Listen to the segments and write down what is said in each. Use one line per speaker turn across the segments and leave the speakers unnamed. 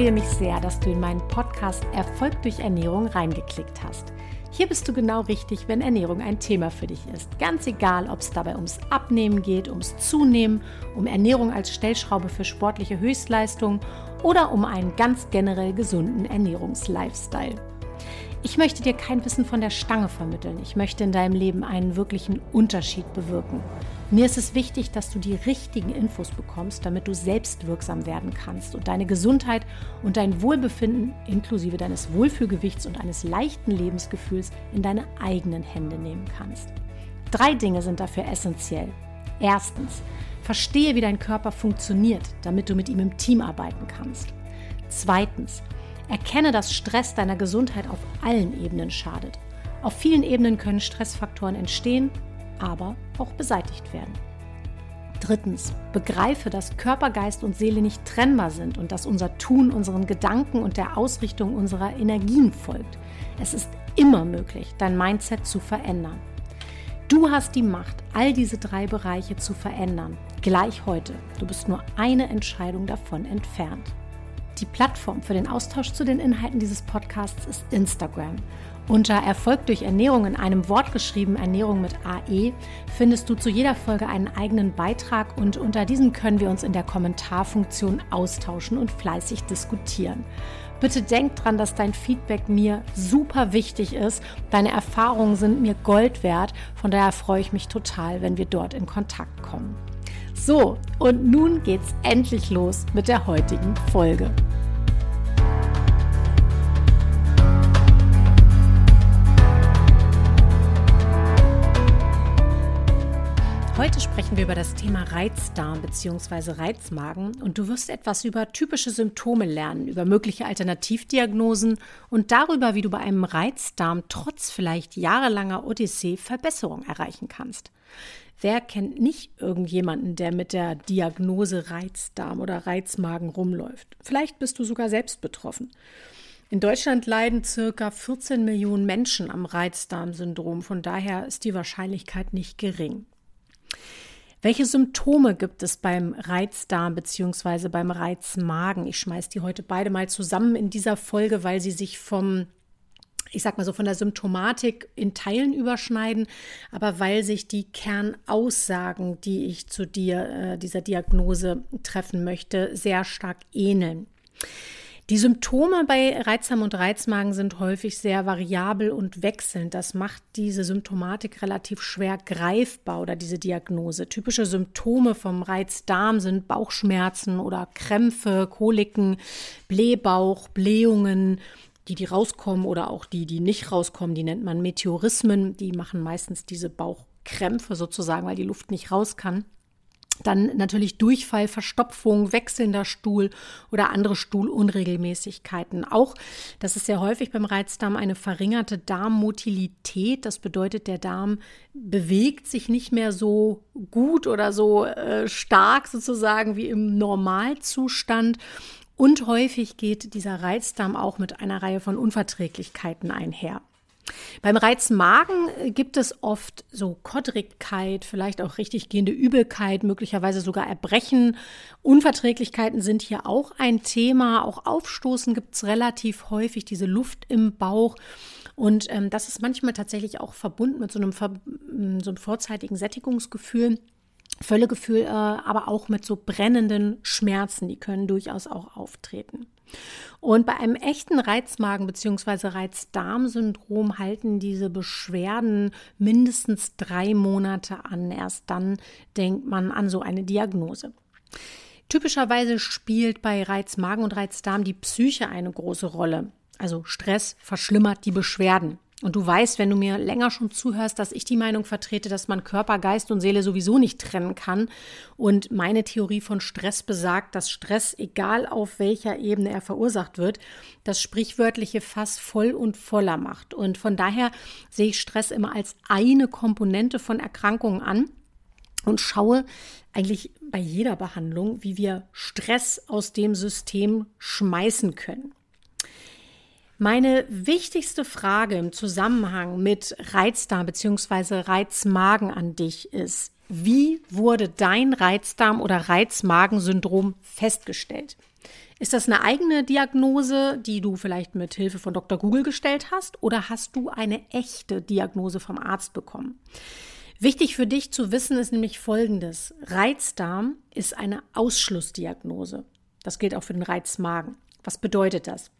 freue mich sehr, dass du in meinen Podcast Erfolg durch Ernährung reingeklickt hast. Hier bist du genau richtig, wenn Ernährung ein Thema für dich ist. Ganz egal, ob es dabei ums Abnehmen geht, ums Zunehmen, um Ernährung als Stellschraube für sportliche Höchstleistung oder um einen ganz generell gesunden Ernährungslifestyle. Ich möchte dir kein Wissen von der Stange vermitteln. Ich möchte in deinem Leben einen wirklichen Unterschied bewirken. Mir ist es wichtig, dass du die richtigen Infos bekommst, damit du selbst wirksam werden kannst und deine Gesundheit und dein Wohlbefinden inklusive deines Wohlfühlgewichts und eines leichten Lebensgefühls in deine eigenen Hände nehmen kannst. Drei Dinge sind dafür essentiell. Erstens, verstehe, wie dein Körper funktioniert, damit du mit ihm im Team arbeiten kannst. Zweitens, erkenne, dass Stress deiner Gesundheit auf allen Ebenen schadet. Auf vielen Ebenen können Stressfaktoren entstehen aber auch beseitigt werden. Drittens, begreife, dass Körper, Geist und Seele nicht trennbar sind und dass unser Tun unseren Gedanken und der Ausrichtung unserer Energien folgt. Es ist immer möglich, dein Mindset zu verändern. Du hast die Macht, all diese drei Bereiche zu verändern, gleich heute. Du bist nur eine Entscheidung davon entfernt. Die Plattform für den Austausch zu den Inhalten dieses Podcasts ist Instagram. Unter Erfolg durch Ernährung in einem Wort geschrieben, Ernährung mit AE, findest du zu jeder Folge einen eigenen Beitrag und unter diesem können wir uns in der Kommentarfunktion austauschen und fleißig diskutieren. Bitte denk dran, dass dein Feedback mir super wichtig ist. Deine Erfahrungen sind mir Gold wert. Von daher freue ich mich total, wenn wir dort in Kontakt kommen. So, und nun geht's endlich los mit der heutigen Folge. Heute sprechen wir über das Thema Reizdarm bzw. Reizmagen und du wirst etwas über typische Symptome lernen, über mögliche Alternativdiagnosen und darüber, wie du bei einem Reizdarm trotz vielleicht jahrelanger Odyssee Verbesserung erreichen kannst. Wer kennt nicht irgendjemanden, der mit der Diagnose Reizdarm oder Reizmagen rumläuft? Vielleicht bist du sogar selbst betroffen. In Deutschland leiden circa 14 Millionen Menschen am Reizdarmsyndrom, von daher ist die Wahrscheinlichkeit nicht gering. Welche Symptome gibt es beim Reizdarm bzw. beim Reizmagen? Ich schmeiße die heute beide mal zusammen in dieser Folge, weil sie sich vom ich sag mal so von der Symptomatik in Teilen überschneiden, aber weil sich die Kernaussagen, die ich zu dir, äh, dieser Diagnose treffen möchte, sehr stark ähneln. Die Symptome bei Reizdarm und Reizmagen sind häufig sehr variabel und wechselnd. Das macht diese Symptomatik relativ schwer greifbar oder diese Diagnose. Typische Symptome vom Reizdarm sind Bauchschmerzen oder Krämpfe, Koliken, Blähbauch, Blähungen, die, die rauskommen oder auch die, die nicht rauskommen, die nennt man Meteorismen. Die machen meistens diese Bauchkrämpfe sozusagen, weil die Luft nicht raus kann. Dann natürlich Durchfall, Verstopfung, wechselnder Stuhl oder andere Stuhlunregelmäßigkeiten. Auch, das ist sehr häufig beim Reizdarm, eine verringerte Darmmotilität. Das bedeutet, der Darm bewegt sich nicht mehr so gut oder so äh, stark sozusagen wie im Normalzustand. Und häufig geht dieser Reizdarm auch mit einer Reihe von Unverträglichkeiten einher. Beim Reizmagen äh, gibt es oft so Kodrigkeit, vielleicht auch richtig gehende Übelkeit, möglicherweise sogar Erbrechen. Unverträglichkeiten sind hier auch ein Thema. Auch Aufstoßen gibt es relativ häufig, diese Luft im Bauch. Und ähm, das ist manchmal tatsächlich auch verbunden mit so einem, so einem vorzeitigen Sättigungsgefühl. Völlegefühl, äh, aber auch mit so brennenden Schmerzen, die können durchaus auch auftreten. Und bei einem echten Reizmagen- bzw. Reizdarmsyndrom halten diese Beschwerden mindestens drei Monate an. Erst dann denkt man an so eine Diagnose. Typischerweise spielt bei Reizmagen und Reizdarm die Psyche eine große Rolle. Also Stress verschlimmert die Beschwerden. Und du weißt, wenn du mir länger schon zuhörst, dass ich die Meinung vertrete, dass man Körper, Geist und Seele sowieso nicht trennen kann. Und meine Theorie von Stress besagt, dass Stress, egal auf welcher Ebene er verursacht wird, das sprichwörtliche Fass voll und voller macht. Und von daher sehe ich Stress immer als eine Komponente von Erkrankungen an und schaue eigentlich bei jeder Behandlung, wie wir Stress aus dem System schmeißen können. Meine wichtigste Frage im Zusammenhang mit Reizdarm bzw. Reizmagen an dich ist, wie wurde dein Reizdarm oder Reizmagensyndrom festgestellt? Ist das eine eigene Diagnose, die du vielleicht mit Hilfe von Dr. Google gestellt hast, oder hast du eine echte Diagnose vom Arzt bekommen? Wichtig für dich zu wissen ist nämlich Folgendes. Reizdarm ist eine Ausschlussdiagnose. Das gilt auch für den Reizmagen. Was bedeutet das?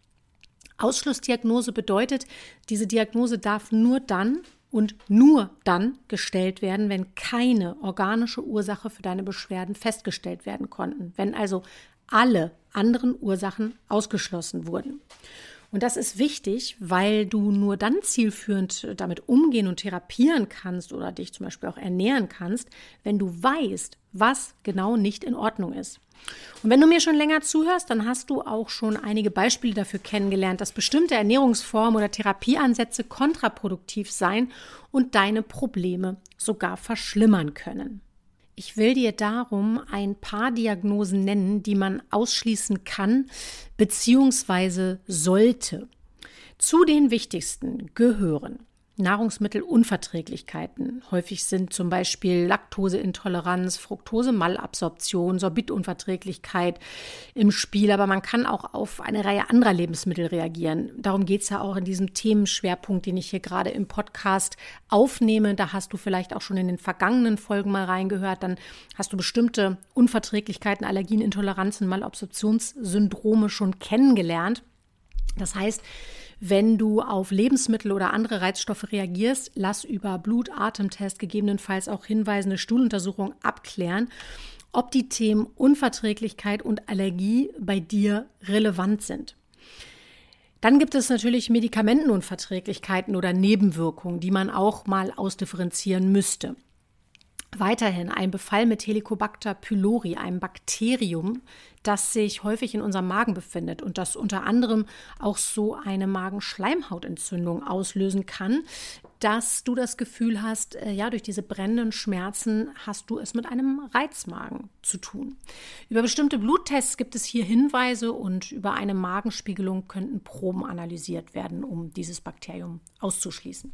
Ausschlussdiagnose bedeutet, diese Diagnose darf nur dann und nur dann gestellt werden, wenn keine organische Ursache für deine Beschwerden festgestellt werden konnten, wenn also alle anderen Ursachen ausgeschlossen wurden. Und das ist wichtig, weil du nur dann zielführend damit umgehen und therapieren kannst oder dich zum Beispiel auch ernähren kannst, wenn du weißt, was genau nicht in Ordnung ist. Und wenn du mir schon länger zuhörst, dann hast du auch schon einige Beispiele dafür kennengelernt, dass bestimmte Ernährungsformen oder Therapieansätze kontraproduktiv sein und deine Probleme sogar verschlimmern können. Ich will dir darum ein paar Diagnosen nennen, die man ausschließen kann bzw. sollte. Zu den wichtigsten gehören Nahrungsmittelunverträglichkeiten. Häufig sind zum Beispiel Laktoseintoleranz, Fructose-Malabsorption, Sorbitunverträglichkeit im Spiel, aber man kann auch auf eine Reihe anderer Lebensmittel reagieren. Darum geht es ja auch in diesem Themenschwerpunkt, den ich hier gerade im Podcast aufnehme. Da hast du vielleicht auch schon in den vergangenen Folgen mal reingehört. Dann hast du bestimmte Unverträglichkeiten, Allergien, Intoleranzen, Malabsorptionssyndrome schon kennengelernt. Das heißt, wenn du auf Lebensmittel oder andere Reizstoffe reagierst, lass über Blut-Atemtest gegebenenfalls auch hinweisende Stuhluntersuchung abklären, ob die Themen Unverträglichkeit und Allergie bei dir relevant sind. Dann gibt es natürlich Medikamentenunverträglichkeiten oder Nebenwirkungen, die man auch mal ausdifferenzieren müsste. Weiterhin ein Befall mit Helicobacter pylori, einem Bakterium, das sich häufig in unserem Magen befindet und das unter anderem auch so eine Magenschleimhautentzündung auslösen kann, dass du das Gefühl hast, äh, ja, durch diese brennenden Schmerzen hast du es mit einem Reizmagen zu tun. Über bestimmte Bluttests gibt es hier Hinweise und über eine Magenspiegelung könnten Proben analysiert werden, um dieses Bakterium auszuschließen.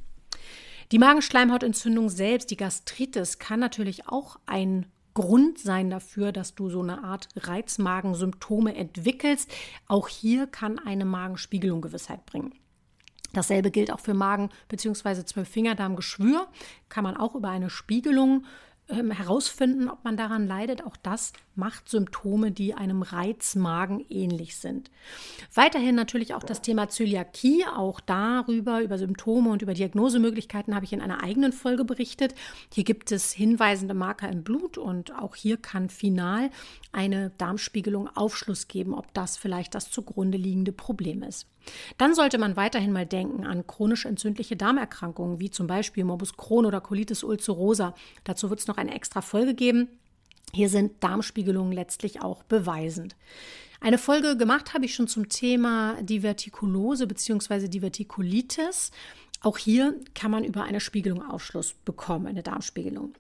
Die Magenschleimhautentzündung selbst, die Gastritis, kann natürlich auch ein Grund sein dafür, dass du so eine Art Reizmagensymptome entwickelst. Auch hier kann eine Magenspiegelung Gewissheit bringen. Dasselbe gilt auch für Magen- bzw. Zwölffingerdarmgeschwür. Kann man auch über eine Spiegelung ähm, herausfinden, ob man daran leidet. Auch das macht Symptome, die einem Reizmagen ähnlich sind. Weiterhin natürlich auch das Thema Zöliakie. Auch darüber, über Symptome und über Diagnosemöglichkeiten habe ich in einer eigenen Folge berichtet. Hier gibt es hinweisende Marker im Blut und auch hier kann final eine Darmspiegelung Aufschluss geben, ob das vielleicht das zugrunde liegende Problem ist. Dann sollte man weiterhin mal denken an chronisch entzündliche Darmerkrankungen, wie zum Beispiel Morbus Crohn oder Colitis ulcerosa. Dazu wird es noch eine extra Folge geben. Hier sind Darmspiegelungen letztlich auch beweisend. Eine Folge gemacht habe ich schon zum Thema Divertikulose bzw. Divertikulitis. Auch hier kann man über eine Spiegelung Aufschluss bekommen, eine Darmspiegelung.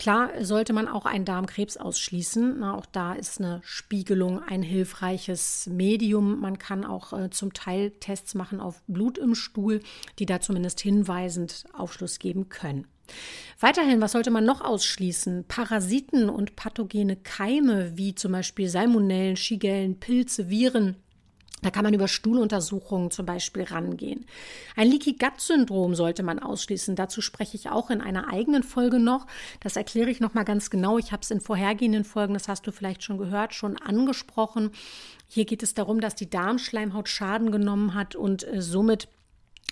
Klar sollte man auch einen Darmkrebs ausschließen. Na, auch da ist eine Spiegelung ein hilfreiches Medium. Man kann auch äh, zum Teil Tests machen auf Blut im Stuhl, die da zumindest hinweisend Aufschluss geben können. Weiterhin, was sollte man noch ausschließen? Parasiten und pathogene Keime wie zum Beispiel Salmonellen, Shigellen, Pilze, Viren da kann man über Stuhluntersuchungen zum Beispiel rangehen. Ein Leaky Gut Syndrom sollte man ausschließen. Dazu spreche ich auch in einer eigenen Folge noch. Das erkläre ich nochmal ganz genau. Ich habe es in vorhergehenden Folgen, das hast du vielleicht schon gehört, schon angesprochen. Hier geht es darum, dass die Darmschleimhaut Schaden genommen hat und äh, somit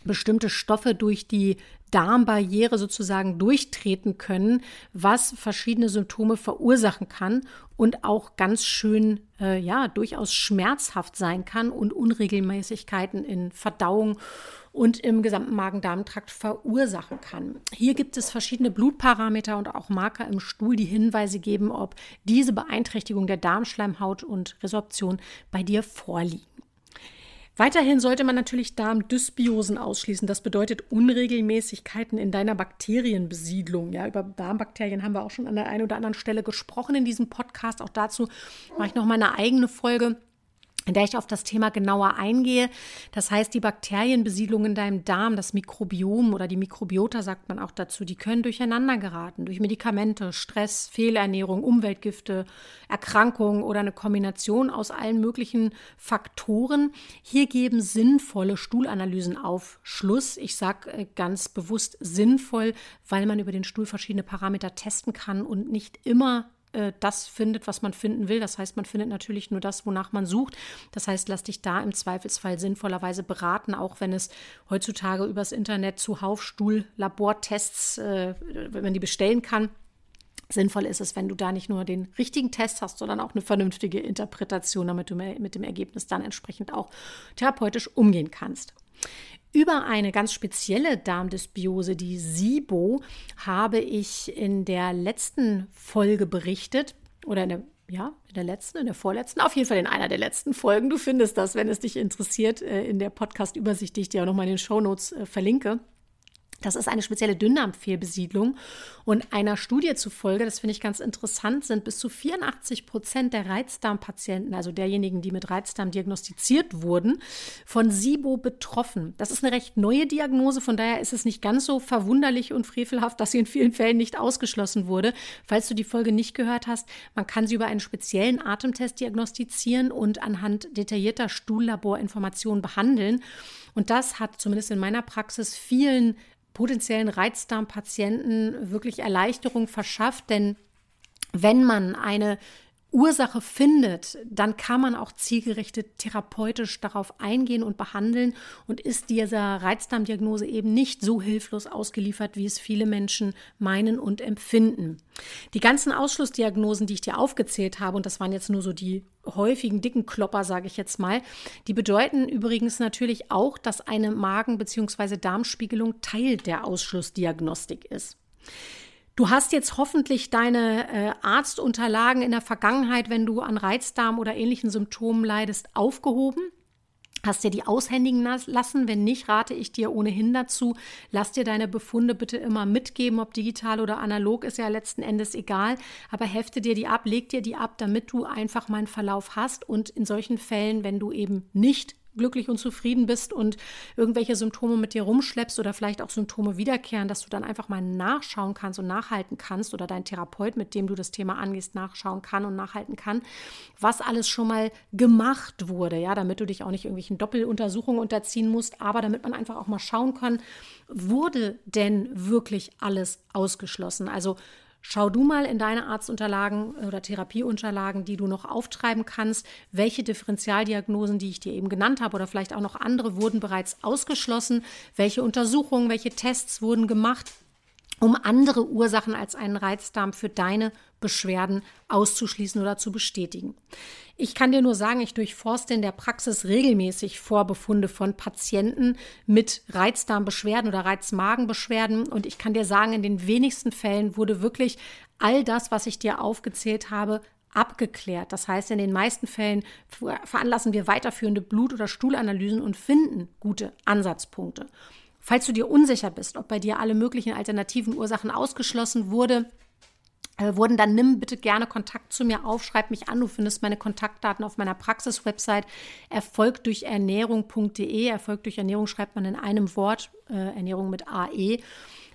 bestimmte Stoffe durch die Darmbarriere sozusagen durchtreten können, was verschiedene Symptome verursachen kann und auch ganz schön, äh, ja, durchaus schmerzhaft sein kann und Unregelmäßigkeiten in Verdauung und im gesamten Magen-Darm-Trakt verursachen kann. Hier gibt es verschiedene Blutparameter und auch Marker im Stuhl, die Hinweise geben, ob diese Beeinträchtigung der Darmschleimhaut und Resorption bei dir vorliegen. Weiterhin sollte man natürlich Darmdysbiosen ausschließen. Das bedeutet Unregelmäßigkeiten in deiner Bakterienbesiedlung. Ja, über Darmbakterien haben wir auch schon an der einen oder anderen Stelle gesprochen in diesem Podcast. Auch dazu mache ich noch mal eine eigene Folge. In der ich auf das Thema genauer eingehe. Das heißt, die Bakterienbesiedlung in deinem Darm, das Mikrobiom oder die Mikrobiota sagt man auch dazu, die können durcheinander geraten durch Medikamente, Stress, Fehlernährung, Umweltgifte, Erkrankungen oder eine Kombination aus allen möglichen Faktoren. Hier geben sinnvolle Stuhlanalysen Aufschluss. Ich sage äh, ganz bewusst sinnvoll, weil man über den Stuhl verschiedene Parameter testen kann und nicht immer äh, das findet, was man finden will. Das heißt, man findet natürlich nur das, wonach man sucht. Das heißt, lass dich da im Zweifelsfall sinnvollerweise beraten, auch wenn es heutzutage übers Internet zuhauf Stuhl-Labortests, äh, wenn man die bestellen kann. Sinnvoll ist es, wenn du da nicht nur den richtigen Test hast, sondern auch eine vernünftige Interpretation, damit du mit dem Ergebnis dann entsprechend auch therapeutisch umgehen kannst. Über eine ganz spezielle Darmdysbiose, die SIBO, habe ich in der letzten Folge berichtet oder in der ja, in der letzten, in der vorletzten, auf jeden Fall in einer der letzten Folgen. Du findest das, wenn es dich interessiert, äh, in der Podcast-Übersicht, die ich dir auch nochmal in den Shownotes äh, verlinke. Das ist eine spezielle Dünndarmfehlbesiedlung. Und einer Studie zufolge, das finde ich ganz interessant, sind bis zu 84 Prozent der Reizdarmpatienten, also derjenigen, die mit Reizdarm diagnostiziert wurden, von SIBO betroffen. Das ist eine recht neue Diagnose, von daher ist es nicht ganz so verwunderlich und frevelhaft, dass sie in vielen Fällen nicht ausgeschlossen wurde. Falls du die Folge nicht gehört hast, man kann sie über einen speziellen Atemtest diagnostizieren und anhand detaillierter Stuhllaborinformationen behandeln. Und das hat zumindest in meiner Praxis vielen potenziellen Reizdarmpatienten wirklich Erleichterung verschafft, denn wenn man eine Ursache findet, dann kann man auch zielgerichtet therapeutisch darauf eingehen und behandeln und ist dieser Reizdarmdiagnose eben nicht so hilflos ausgeliefert, wie es viele Menschen meinen und empfinden. Die ganzen Ausschlussdiagnosen, die ich dir aufgezählt habe, und das waren jetzt nur so die häufigen dicken Klopper, sage ich jetzt mal, die bedeuten übrigens natürlich auch, dass eine Magen- bzw. Darmspiegelung Teil der Ausschlussdiagnostik ist. Du hast jetzt hoffentlich deine äh, Arztunterlagen in der Vergangenheit, wenn du an Reizdarm oder ähnlichen Symptomen leidest, aufgehoben. Hast dir die aushändigen lassen? Wenn nicht, rate ich dir ohnehin dazu. Lass dir deine Befunde bitte immer mitgeben, ob digital oder analog, ist ja letzten Endes egal. Aber hefte dir die ab, leg dir die ab, damit du einfach mal einen Verlauf hast. Und in solchen Fällen, wenn du eben nicht glücklich und zufrieden bist und irgendwelche Symptome mit dir rumschleppst oder vielleicht auch Symptome wiederkehren, dass du dann einfach mal nachschauen kannst und nachhalten kannst oder dein Therapeut, mit dem du das Thema angehst, nachschauen kann und nachhalten kann, was alles schon mal gemacht wurde, ja, damit du dich auch nicht irgendwelchen Doppeluntersuchungen unterziehen musst, aber damit man einfach auch mal schauen kann, wurde denn wirklich alles ausgeschlossen? Also Schau du mal in deine Arztunterlagen oder Therapieunterlagen, die du noch auftreiben kannst, welche Differentialdiagnosen, die ich dir eben genannt habe oder vielleicht auch noch andere, wurden bereits ausgeschlossen, welche Untersuchungen, welche Tests wurden gemacht, um andere Ursachen als einen Reizdarm für deine Beschwerden auszuschließen oder zu bestätigen. Ich kann dir nur sagen, ich durchforste in der Praxis regelmäßig Vorbefunde von Patienten mit Reizdarmbeschwerden oder Reizmagenbeschwerden und ich kann dir sagen, in den wenigsten Fällen wurde wirklich all das, was ich dir aufgezählt habe, abgeklärt. Das heißt, in den meisten Fällen veranlassen wir weiterführende Blut- oder Stuhlanalysen und finden gute Ansatzpunkte. Falls du dir unsicher bist, ob bei dir alle möglichen alternativen Ursachen ausgeschlossen wurde, äh, wurden, dann nimm bitte gerne Kontakt zu mir auf, schreib mich an. Du findest meine Kontaktdaten auf meiner Praxis-Website erfolgdurchernährung.de. Erfolg durch Ernährung schreibt man in einem Wort, äh, Ernährung mit AE.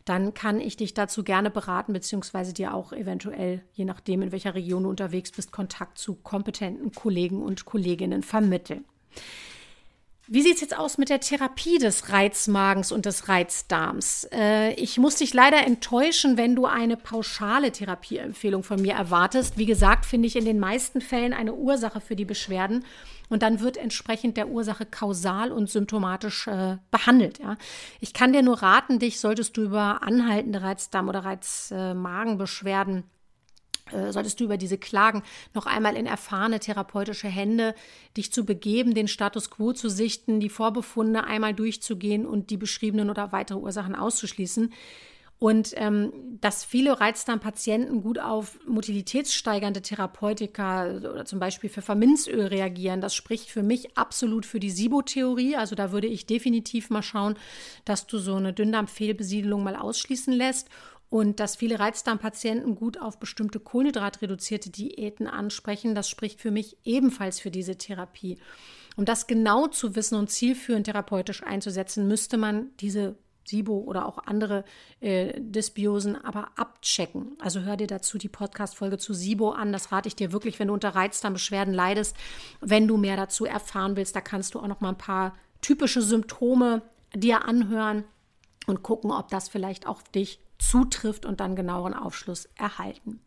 Dann kann ich dich dazu gerne beraten, beziehungsweise dir auch eventuell, je nachdem, in welcher Region du unterwegs bist, Kontakt zu kompetenten Kollegen und Kolleginnen vermitteln. Wie sieht es jetzt aus mit der Therapie des Reizmagens und des Reizdarms? Äh, ich muss dich leider enttäuschen, wenn du eine pauschale Therapieempfehlung von mir erwartest. Wie gesagt, finde ich in den meisten Fällen eine Ursache für die Beschwerden und dann wird entsprechend der Ursache kausal und symptomatisch äh, behandelt. Ja. Ich kann dir nur raten, dich solltest du über anhaltende Reizdarm- oder Reizmagenbeschwerden solltest du über diese Klagen noch einmal in erfahrene therapeutische Hände dich zu begeben, den Status quo zu sichten, die Vorbefunde einmal durchzugehen und die beschriebenen oder weitere Ursachen auszuschließen. Und ähm, dass viele Reizdarmpatienten gut auf motilitätssteigernde Therapeutika oder zum Beispiel für Pfefferminzöl reagieren, das spricht für mich absolut für die SIBO-Theorie. Also da würde ich definitiv mal schauen, dass du so eine Dünndarmfehlbesiedelung mal ausschließen lässt Und dass viele Reizdarmpatienten gut auf bestimmte kohlenhydratreduzierte Diäten ansprechen, das spricht für mich ebenfalls für diese Therapie. Um das genau zu wissen und zielführend therapeutisch einzusetzen, müsste man diese SIBO oder auch andere äh, Dysbiosen aber abchecken. Also hör dir dazu die Podcast-Folge zu SIBO an. Das rate ich dir wirklich, wenn du unter Reizdarmbeschwerden leidest. Wenn du mehr dazu erfahren willst, da kannst du auch noch mal ein paar typische Symptome dir anhören und gucken, ob das vielleicht auch dich zutrifft und dann genaueren Aufschluss erhalten.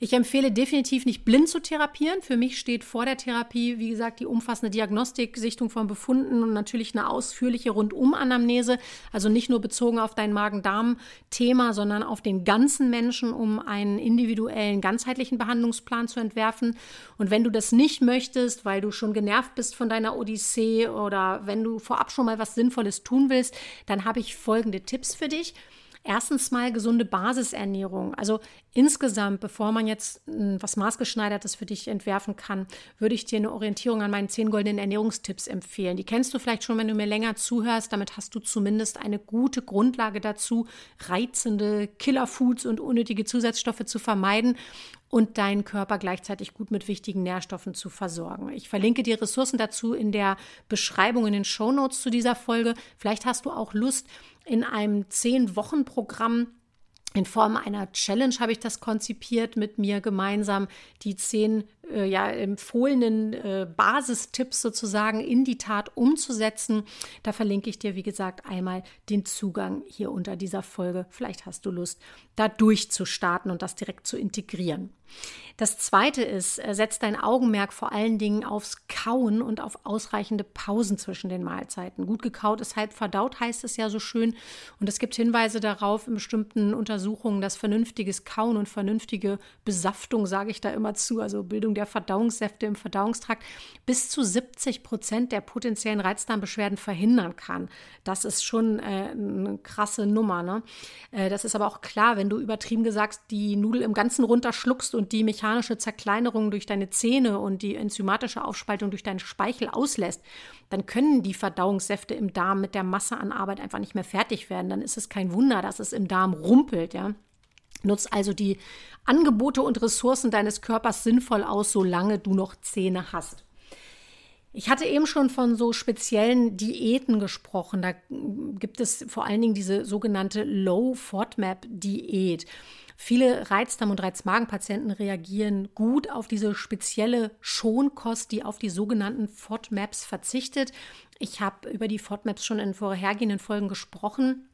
Ich empfehle definitiv nicht blind zu therapieren. Für mich steht vor der Therapie, wie gesagt, die umfassende Diagnostik, Sichtung von Befunden und natürlich eine ausführliche Rundum-Anamnese. Also nicht nur bezogen auf dein Magen-Darm-Thema, sondern auf den ganzen Menschen, um einen individuellen, ganzheitlichen Behandlungsplan zu entwerfen. Und wenn du das nicht möchtest, weil du schon genervt bist von deiner Odyssee oder wenn du vorab schon mal was Sinnvolles tun willst, dann habe ich folgende Tipps für dich. Erstens mal gesunde Basisernährung. Also insgesamt, bevor man jetzt hm, was maßgeschneidertes für dich entwerfen kann, würde ich dir eine Orientierung an meinen zehn goldenen Ernährungstipps empfehlen. Die kennst du vielleicht schon, wenn du mir länger zuhörst. Damit hast du zumindest eine gute Grundlage dazu, reizende Killerfoods und unnötige Zusatzstoffe zu vermeiden und deinen Körper gleichzeitig gut mit wichtigen Nährstoffen zu versorgen. Ich verlinke dir Ressourcen dazu in der Beschreibung in den Show Notes zu dieser Folge. Vielleicht hast du auch Lust, in einem Zehn-Wochen-Programm in Form einer Challenge habe ich das konzipiert mit mir gemeinsam, die zehn äh, ja, empfohlenen äh, Basistipps sozusagen in die Tat umzusetzen. Da verlinke ich dir, wie gesagt, einmal den Zugang hier unter dieser Folge. Vielleicht hast du Lust, da durchzustarten und das direkt zu integrieren. Das zweite ist, äh, setz dein Augenmerk vor allen Dingen aufs Kauen und auf ausreichende Pausen zwischen den Mahlzeiten. Gut gekaut ist halb verdaut, heißt es ja so schön. Und es gibt Hinweise darauf in bestimmten Untersuchungen, dass vernünftiges Kauen und vernünftige Besaftung, sage ich da immer zu, also Bildung der Verdauungssäfte im Verdauungstrakt, bis zu 70 Prozent der potenziellen Reizdarmbeschwerden verhindern kann. Das ist schon äh, eine krasse Nummer. Ne? Äh, das ist aber auch klar, wenn du übertrieben gesagt die Nudel im Ganzen runterschluckst und die mechanische Zerkleinerung durch deine Zähne und die enzymatische Aufspaltung durch deinen Speichel auslässt, dann können die Verdauungssäfte im Darm mit der Masse an Arbeit einfach nicht mehr fertig werden. Dann ist es kein Wunder, dass es im Darm rumpelt, ja. Nutz also die Angebote und Ressourcen deines Körpers sinnvoll aus, solange du noch Zähne hast. Ich hatte eben schon von so speziellen Diäten gesprochen. Da gibt es vor allen Dingen diese sogenannte Low-FODMAP-Diät. Viele Reizdarm- und Reizmagenpatienten reagieren gut auf diese spezielle Schonkost, die auf die sogenannten FODMAPs verzichtet. Ich habe über die FODMAPs schon in vorhergehenden Folgen gesprochen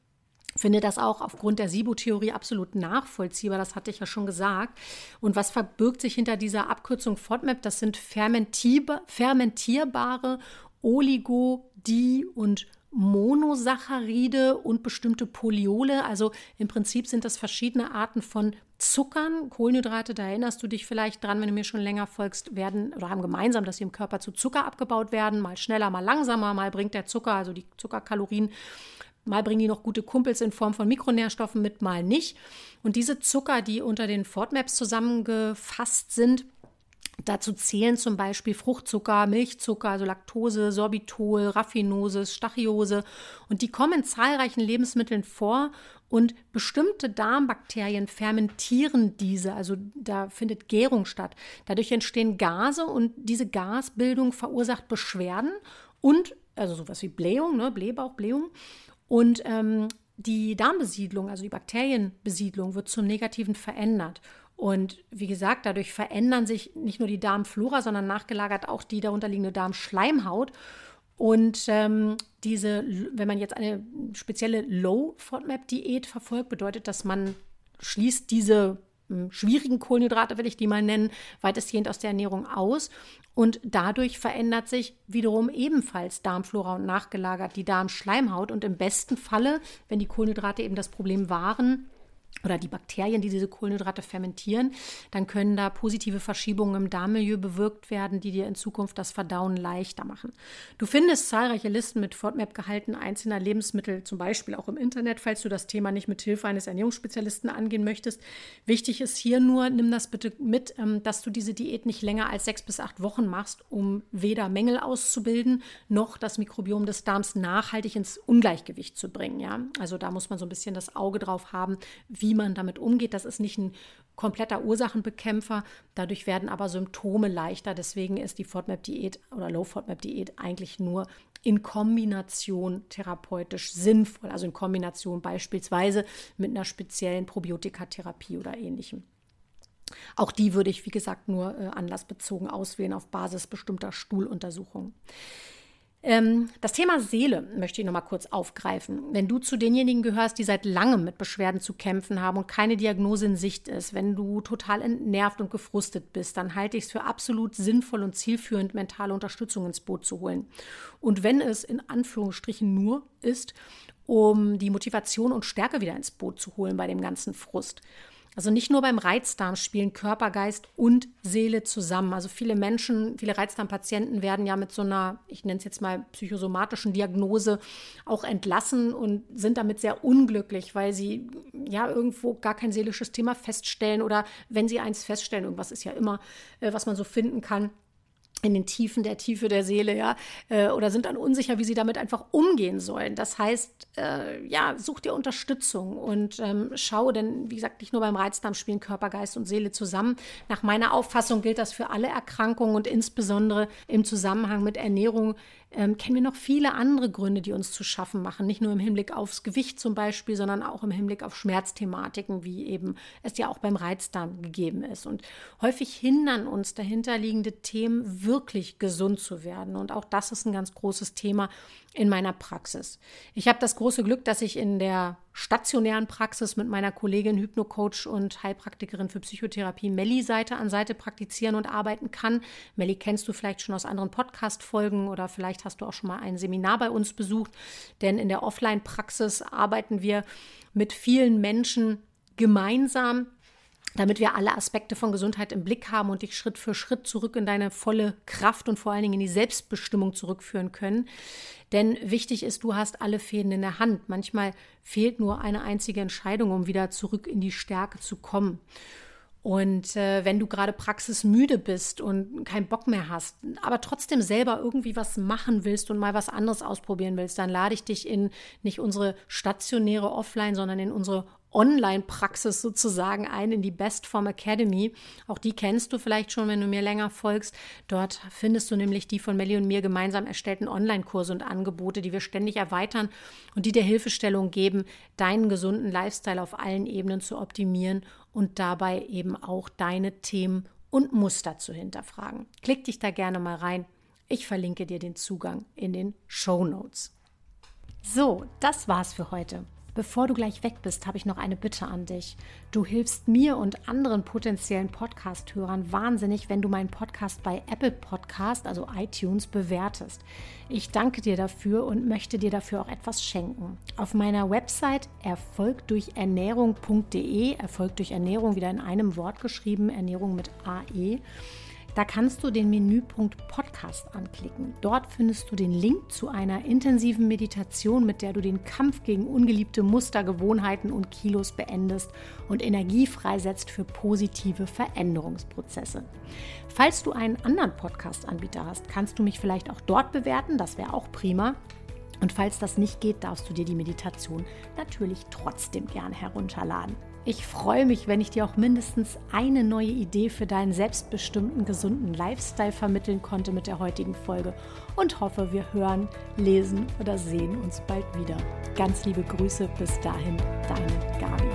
finde das auch aufgrund der SIBO-Theorie absolut nachvollziehbar. Das hatte ich ja schon gesagt. Und was verbirgt sich hinter dieser Abkürzung FODMAP? Das sind fermentierbare Oligo-, Di- und Monosaccharide und bestimmte Poliole. Also im Prinzip sind das verschiedene Arten von Zuckern. Kohlenhydrate, da erinnerst du dich vielleicht dran, wenn du mir schon länger folgst, werden oder haben gemeinsam, dass sie im Körper zu Zucker abgebaut werden. Mal schneller, mal langsamer. Mal bringt der Zucker, also die Zuckerkalorien, Mal bringen die noch gute Kumpels in Form von Mikronährstoffen mit, mal nicht. Und diese Zucker, die unter den FODMAPs zusammengefasst sind, Dazu zählen zum Beispiel Fruchtzucker, Milchzucker, also Laktose, Sorbitol, Raffinose, Stachiose. Und die kommen in zahlreichen Lebensmitteln vor und bestimmte Darmbakterien fermentieren diese, also da findet Gärung statt. Dadurch entstehen Gase und diese Gasbildung verursacht Beschwerden und, also sowas wie Blähung, ne, Blähbauch, Blähung. Und ähm, die Darmbesiedlung, also die Bakterienbesiedlung, wird zum Negativen verändert. Und wie gesagt, dadurch verändern sich nicht nur die Darmflora, sondern nachgelagert auch die darunterliegende Darmschleimhaut. Und ähm, diese, wenn man jetzt eine spezielle Low-FODMAP-Diät verfolgt, bedeutet, dass man schließt diese schwierigen Kohlenhydrate, will ich die mal nennen, weitestgehend aus der Ernährung aus. Und dadurch verändert sich wiederum ebenfalls Darmflora und nachgelagert die Darmschleimhaut. Und im besten Falle, wenn die Kohlenhydrate eben das Problem waren, oder die Bakterien, die diese Kohlenhydrate fermentieren, dann können da positive Verschiebungen im Darmmilieu bewirkt werden, die dir in Zukunft das Verdauen leichter machen. Du findest zahlreiche Listen mit FODMAP-Gehalten einzelner Lebensmittel, zum Beispiel auch im Internet, falls du das Thema nicht mit Hilfe eines Ernährungsspezialisten angehen möchtest. Wichtig ist hier nur, nimm das bitte mit, ähm, dass du diese Diät nicht länger als sechs bis acht Wochen machst, um weder Mängel auszubilden, noch das Mikrobiom des Darms nachhaltig ins Ungleichgewicht zu bringen. Ja? Also da muss man so ein bisschen das Auge drauf haben, wie man damit umgeht. Das ist nicht ein kompletter Ursachenbekämpfer. Dadurch werden aber Symptome leichter. Deswegen ist die FODMAP-Diät oder Low-FODMAP-Diät eigentlich nur in Kombination therapeutisch sinnvoll. Also in Kombination beispielsweise mit einer speziellen Probiotikatherapie oder ähnlichem. Auch die würde ich, wie gesagt, nur äh, anlassbezogen auswählen auf Basis bestimmter Stuhluntersuchungen. Ähm, das Thema Seele möchte ich noch mal kurz aufgreifen. Wenn du zu denjenigen gehörst, die seit langem mit Beschwerden zu kämpfen haben und keine Diagnose in Sicht ist, wenn du total entnervt und gefrustet bist, dann halte ich es für absolut sinnvoll und zielführend, mentale Unterstützung ins Boot zu holen. Und wenn es in Anführungsstrichen nur ist, um die Motivation und Stärke wieder ins Boot zu holen bei dem ganzen Frust. Also nicht nur beim Reizdarm spielen Körper, Geist und Seele zusammen. Also viele Menschen, viele Reizdarmpatienten werden ja mit so einer, ich nenne es jetzt mal psychosomatischen Diagnose auch entlassen und sind damit sehr unglücklich, weil sie ja irgendwo gar kein seelisches Thema feststellen oder wenn sie eins feststellen, irgendwas ist ja immer, äh, was man so finden kann in den Tiefen der Tiefe der Seele, ja, äh, oder sind dann unsicher, wie sie damit einfach umgehen sollen. Das heißt, äh, ja, such dir Unterstützung und ähm, schau, denn wie gesagt, nicht nur beim Reizdarm spielen Körper, Geist und Seele zusammen. Nach meiner Auffassung gilt das für alle Erkrankungen und insbesondere im Zusammenhang mit Ernährung ähm, kennen wir noch viele andere Gründe, die uns zu schaffen machen. Nicht nur im Hinblick aufs Gewicht zum Beispiel, sondern auch im Hinblick auf Schmerzthematiken, wie eben es ja auch beim Reizdarm gegeben ist. Und häufig hindern uns dahinterliegende Themen wirklich gesund zu werden. Und auch das ist ein ganz großes Thema in meiner Praxis. Ich habe das große Glück, dass ich in der stationären Praxis mit meiner Kollegin Hypnocoach und Heilpraktikerin für Psychotherapie Melli Seite an Seite praktizieren und arbeiten kann. Melli kennst du vielleicht schon aus anderen Podcast-Folgen oder vielleicht hast du auch schon mal ein Seminar bei uns besucht. Denn in der Offline-Praxis arbeiten wir mit vielen Menschen gemeinsam damit wir alle Aspekte von Gesundheit im Blick haben und dich Schritt für Schritt zurück in deine volle Kraft und vor allen Dingen in die Selbstbestimmung zurückführen können. Denn wichtig ist, du hast alle Fäden in der Hand. Manchmal fehlt nur eine einzige Entscheidung, um wieder zurück in die Stärke zu kommen. Und äh, wenn du gerade praxismüde bist und keinen Bock mehr hast, aber trotzdem selber irgendwie was machen willst und mal was anderes ausprobieren willst, dann lade ich dich in nicht unsere stationäre Offline, sondern in unsere Online-Praxis sozusagen ein in die Bestform Academy. Auch die kennst du vielleicht schon, wenn du mir länger folgst. Dort findest du nämlich die von Melly und mir gemeinsam erstellten Online-Kurse und Angebote, die wir ständig erweitern und die dir Hilfestellung geben, deinen gesunden Lifestyle auf allen Ebenen zu optimieren und dabei eben auch deine Themen und Muster zu hinterfragen. Klick dich da gerne mal rein. Ich verlinke dir den Zugang in den Show Notes. So, das war's für heute. Bevor du gleich weg bist, habe ich noch eine Bitte an dich. Du hilfst mir und anderen potenziellen Podcast-Hörern wahnsinnig, wenn du meinen Podcast bei Apple Podcast, also iTunes, bewertest. Ich danke dir dafür und möchte dir dafür auch etwas schenken. Auf meiner Website erfolgdurchernährung.de, Erfolg durch Ernährung wieder in einem Wort geschrieben, Ernährung mit AE da kannst du den Menüpunkt Podcast anklicken. Dort findest du den Link zu einer intensiven Meditation, mit der du den Kampf gegen ungeliebte Muster, Gewohnheiten und Kilos beendest und Energie freisetzt für positive Veränderungsprozesse. Falls du einen anderen Podcast-Anbieter hast, kannst du mich vielleicht auch dort bewerten. Das wäre auch prima. Und falls das nicht geht, darfst du dir die Meditation natürlich trotzdem gerne herunterladen. Ich freue mich, wenn ich dir auch mindestens eine neue Idee für deinen selbstbestimmten, gesunden Lifestyle vermitteln konnte mit der heutigen Folge und hoffe, wir hören, lesen oder sehen uns bald wieder. Ganz liebe Grüße, bis dahin, deine Gabi.